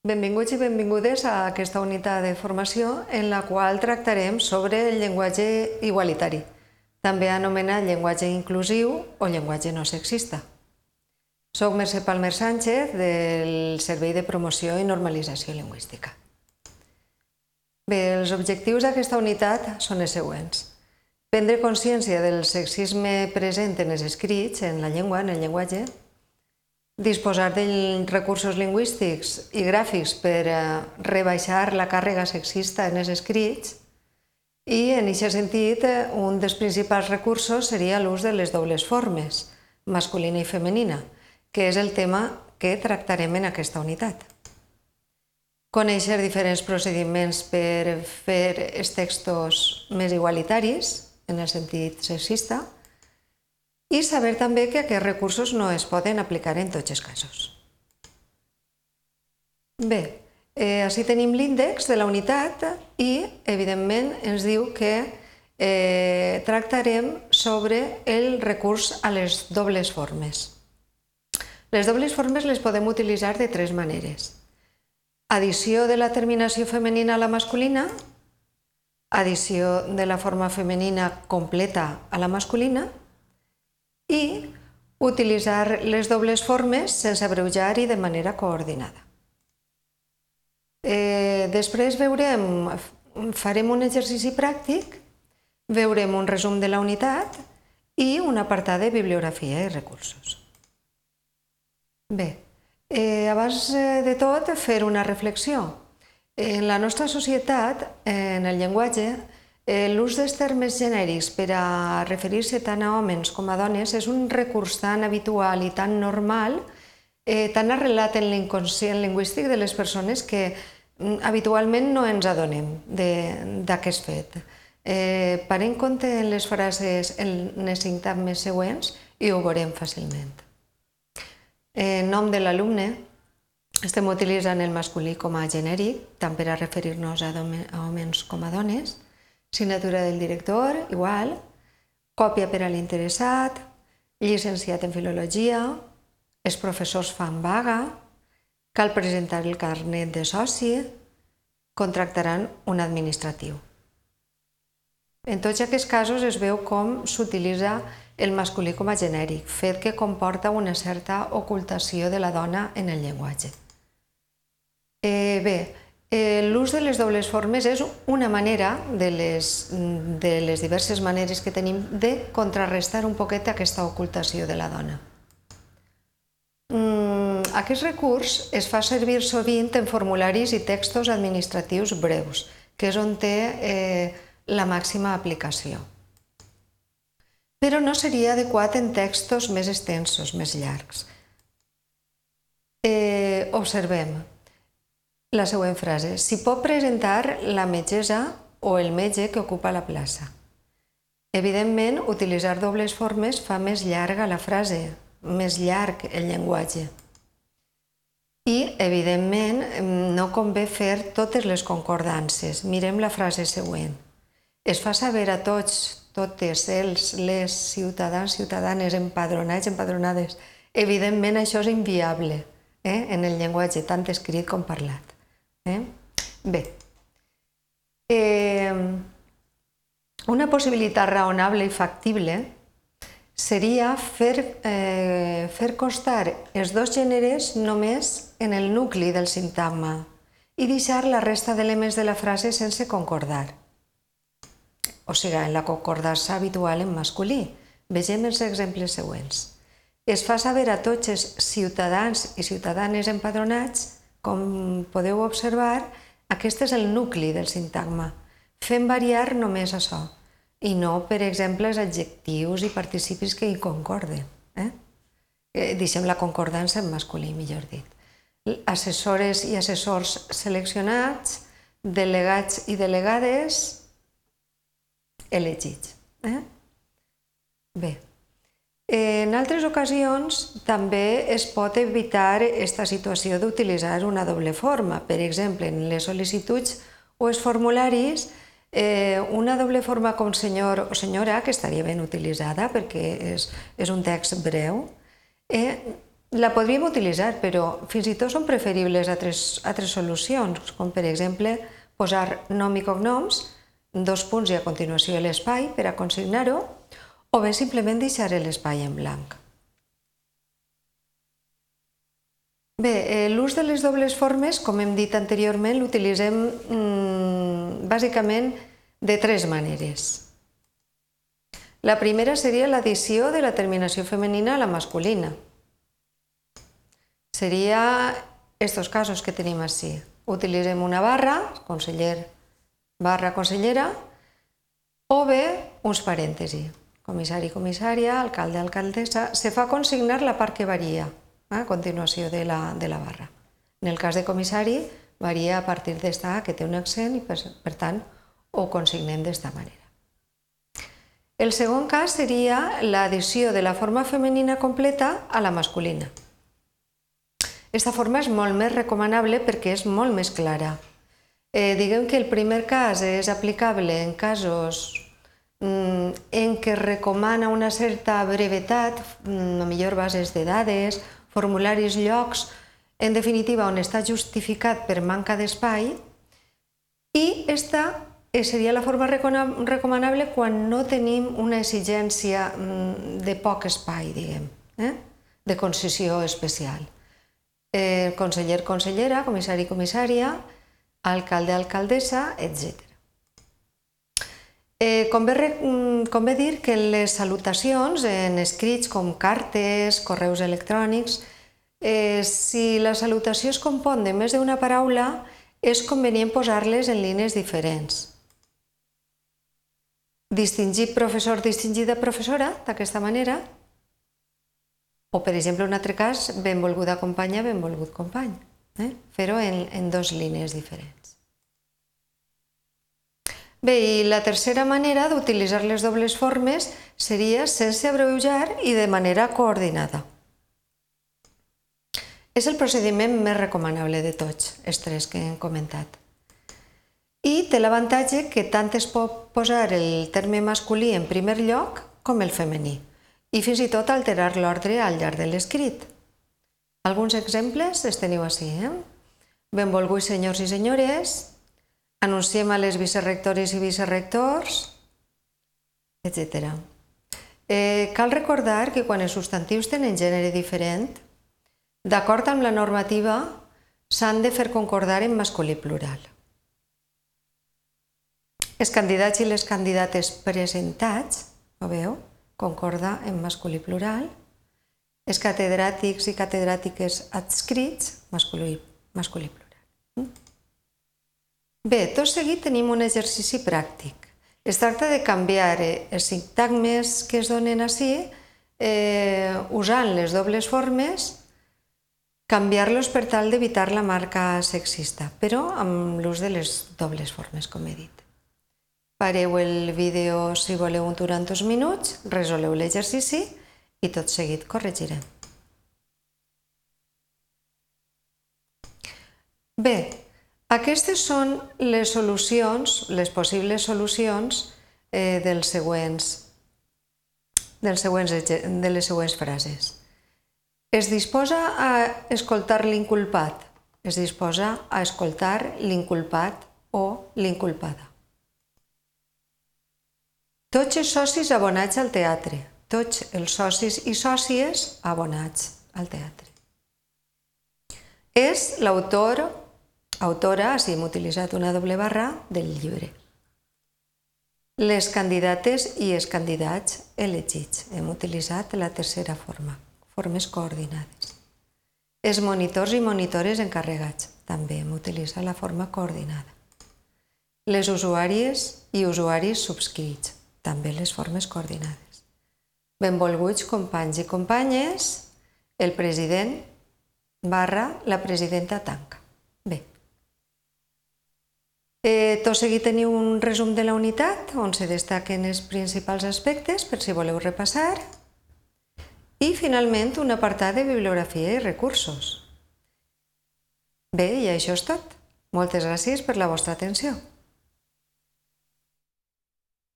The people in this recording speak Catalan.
Benvinguts i benvingudes a aquesta unitat de formació en la qual tractarem sobre el llenguatge igualitari, també anomenat llenguatge inclusiu o llenguatge no sexista. Soc Mercè Palmer Sánchez del Servei de Promoció i Normalització Lingüística. Bé, els objectius d'aquesta unitat són els següents. Prendre consciència del sexisme present en els escrits, en la llengua, en el llenguatge, disposar de recursos lingüístics i gràfics per eh, rebaixar la càrrega sexista en els escrits i, en aquest sentit, eh, un dels principals recursos seria l'ús de les dobles formes, masculina i femenina, que és el tema que tractarem en aquesta unitat. Conèixer diferents procediments per fer els textos més igualitaris, en el sentit sexista, i saber també que aquests recursos no es poden aplicar en tots els casos. Bé, eh, així tenim l'índex de la unitat i, evidentment, ens diu que eh, tractarem sobre el recurs a les dobles formes. Les dobles formes les podem utilitzar de tres maneres. Addició de la terminació femenina a la masculina, addició de la forma femenina completa a la masculina i utilitzar les dobles formes sense abreujar i de manera coordinada. Eh, després veurem, farem un exercici pràctic, veurem un resum de la unitat i un apartat de bibliografia i recursos. Bé, eh, abans de tot, fer una reflexió. En la nostra societat, en el llenguatge, Eh, l'ús dels termes genèrics per a referir-se tant a homes com a dones és un recurs tan habitual i tan normal, eh, tan arrelat en l'inconscient lingüístic de les persones que mm, habitualment no ens adonem d'aquest fet. Eh, parem compte en les frases, en les sintagmes següents i ho veurem fàcilment. En nom de l'alumne, estem utilitzant el masculí com a genèric, tant per a referir-nos a, a homes com a dones, signatura del director, igual, còpia per a l'interessat, llicenciat en filologia, els professors fan vaga, cal presentar el carnet de soci, contractaran un administratiu. En tots aquests casos es veu com s'utilitza el masculí com a genèric, fet que comporta una certa ocultació de la dona en el llenguatge. Eh, bé, l'ús de les dobles formes és una manera de les, de les diverses maneres que tenim de contrarrestar un poquet aquesta ocultació de la dona. Mm, aquest recurs es fa servir sovint en formularis i textos administratius breus, que és on té eh, la màxima aplicació. Però no seria adequat en textos més extensos, més llargs. Eh, observem, la següent frase. S'hi pot presentar la metgessa o el metge que ocupa la plaça. Evidentment, utilitzar dobles formes fa més llarga la frase, més llarg el llenguatge. I, evidentment, no convé fer totes les concordances. Mirem la frase següent. Es fa saber a tots, totes els, les ciutadans, ciutadanes, empadronats, empadronades. Evidentment, això és inviable eh? en el llenguatge, tant escrit com parlat. Eh? Bé, eh, una possibilitat raonable i factible seria fer, eh, fer constar els dos gèneres només en el nucli del sintagma i deixar la resta d'elements de la frase sense concordar. O sigui, en la concordança habitual en masculí. Vegem els exemples següents. Es fa saber a tots els ciutadans i ciutadanes empadronats com podeu observar, aquest és el nucli del sintagma. Fem variar només això, i no, per exemple, els adjectius i participis que hi concorden. Eh? eh deixem la concordança en masculí, millor dit. Assessores i assessors seleccionats, delegats i delegades elegits. Eh? Bé, en altres ocasions també es pot evitar aquesta situació d'utilitzar una doble forma. Per exemple, en les sol·licituds o els formularis, eh, una doble forma com senyor o senyora, que estaria ben utilitzada perquè és, és un text breu, eh, la podríem utilitzar, però fins i tot són preferibles altres, altres solucions, com per exemple posar nom i cognoms, dos punts i a continuació l'espai per a consignar-ho, o bé simplement deixar l'espai en blanc. Bé, eh, l'ús de les dobles formes, com hem dit anteriorment, l'utilitzem mmm, bàsicament de tres maneres. La primera seria l'addició de la terminació femenina a la masculina. Seria estos casos que tenim així. Utilitzem una barra, conseller, barra consellera, o bé uns parèntesi. Comissari, comissària, alcalde, alcaldessa. Se fa consignar la part que varia a continuació de la, de la barra. En el cas de comissari, varia a partir d'esta que té un accent i, per, per tant, ho consignem d'esta manera. El segon cas seria l'addició de la forma femenina completa a la masculina. Aquesta forma és molt més recomanable perquè és molt més clara. Eh, diguem que el primer cas és aplicable en casos en què recomana una certa brevetat, mm, a millor bases de dades, formularis, llocs, en definitiva, on està justificat per manca d'espai, i està Eh, seria la forma recomanable quan no tenim una exigència mm, de poc espai, diguem, eh? de concessió especial. Eh, conseller, consellera, comissari, comissària, alcalde, alcaldessa, etc. Eh, convé, mm, convé dir que les salutacions en escrits com cartes, correus electrònics, eh, si la salutació es compon de més d'una paraula, és convenient posar-les en línies diferents distingir professor distingida professora d'aquesta manera, o per exemple un altre cas, benvolguda companya, benvolgut company, eh? fer-ho en, en dos línies diferents. Bé, i la tercera manera d'utilitzar les dobles formes seria sense abreujar i de manera coordinada. És el procediment més recomanable de tots, els tres que hem comentat. I té l'avantatge que tant es pot posar el terme masculí en primer lloc com el femení i fins i tot alterar l'ordre al llarg de l'escrit. Alguns exemples els teniu així. Eh? Benvolguts senyors i senyores, anunciem a les vicerrectores i vicerrectors, etc. Eh, cal recordar que quan els substantius tenen gènere diferent, d'acord amb la normativa, s'han de fer concordar en masculí plural. Els candidats i les candidates presentats, ho veu, concorda en masculí plural. Els catedràtics i catedràtiques adscrits, masculí, masculí plural. Mm? Bé, tot seguit tenim un exercici pràctic. Es tracta de canviar els sintagmes que es donen així, eh, usant les dobles formes, canviar-los per tal d'evitar la marca sexista, però amb l'ús de les dobles formes, com he dit. Pareu el vídeo si voleu durant uns minuts, resoleu l'exercici i tot seguit corregirem. Bé, aquestes són les solucions, les possibles solucions eh, dels següents, dels següents, de les següents frases. Es disposa a escoltar l'inculpat. Es disposa a escoltar l'inculpat o l'inculpada. Tots els socis abonats al teatre. Tots els socis i sòcies abonats al teatre. És l'autor, autora, si hem utilitzat una doble barra, del llibre. Les candidates i els candidats elegits. Hem utilitzat la tercera forma, formes coordinades. Els monitors i monitores encarregats. També hem utilitzat la forma coordinada. Les usuàries i usuaris subscrits també les formes coordinades. Benvolguts companys i companyes, el president barra la presidenta tanca. Eh, tot seguit teniu un resum de la unitat on se destaquen els principals aspectes per si voleu repassar i finalment un apartat de bibliografia i recursos. Bé, i això és tot. Moltes gràcies per la vostra atenció.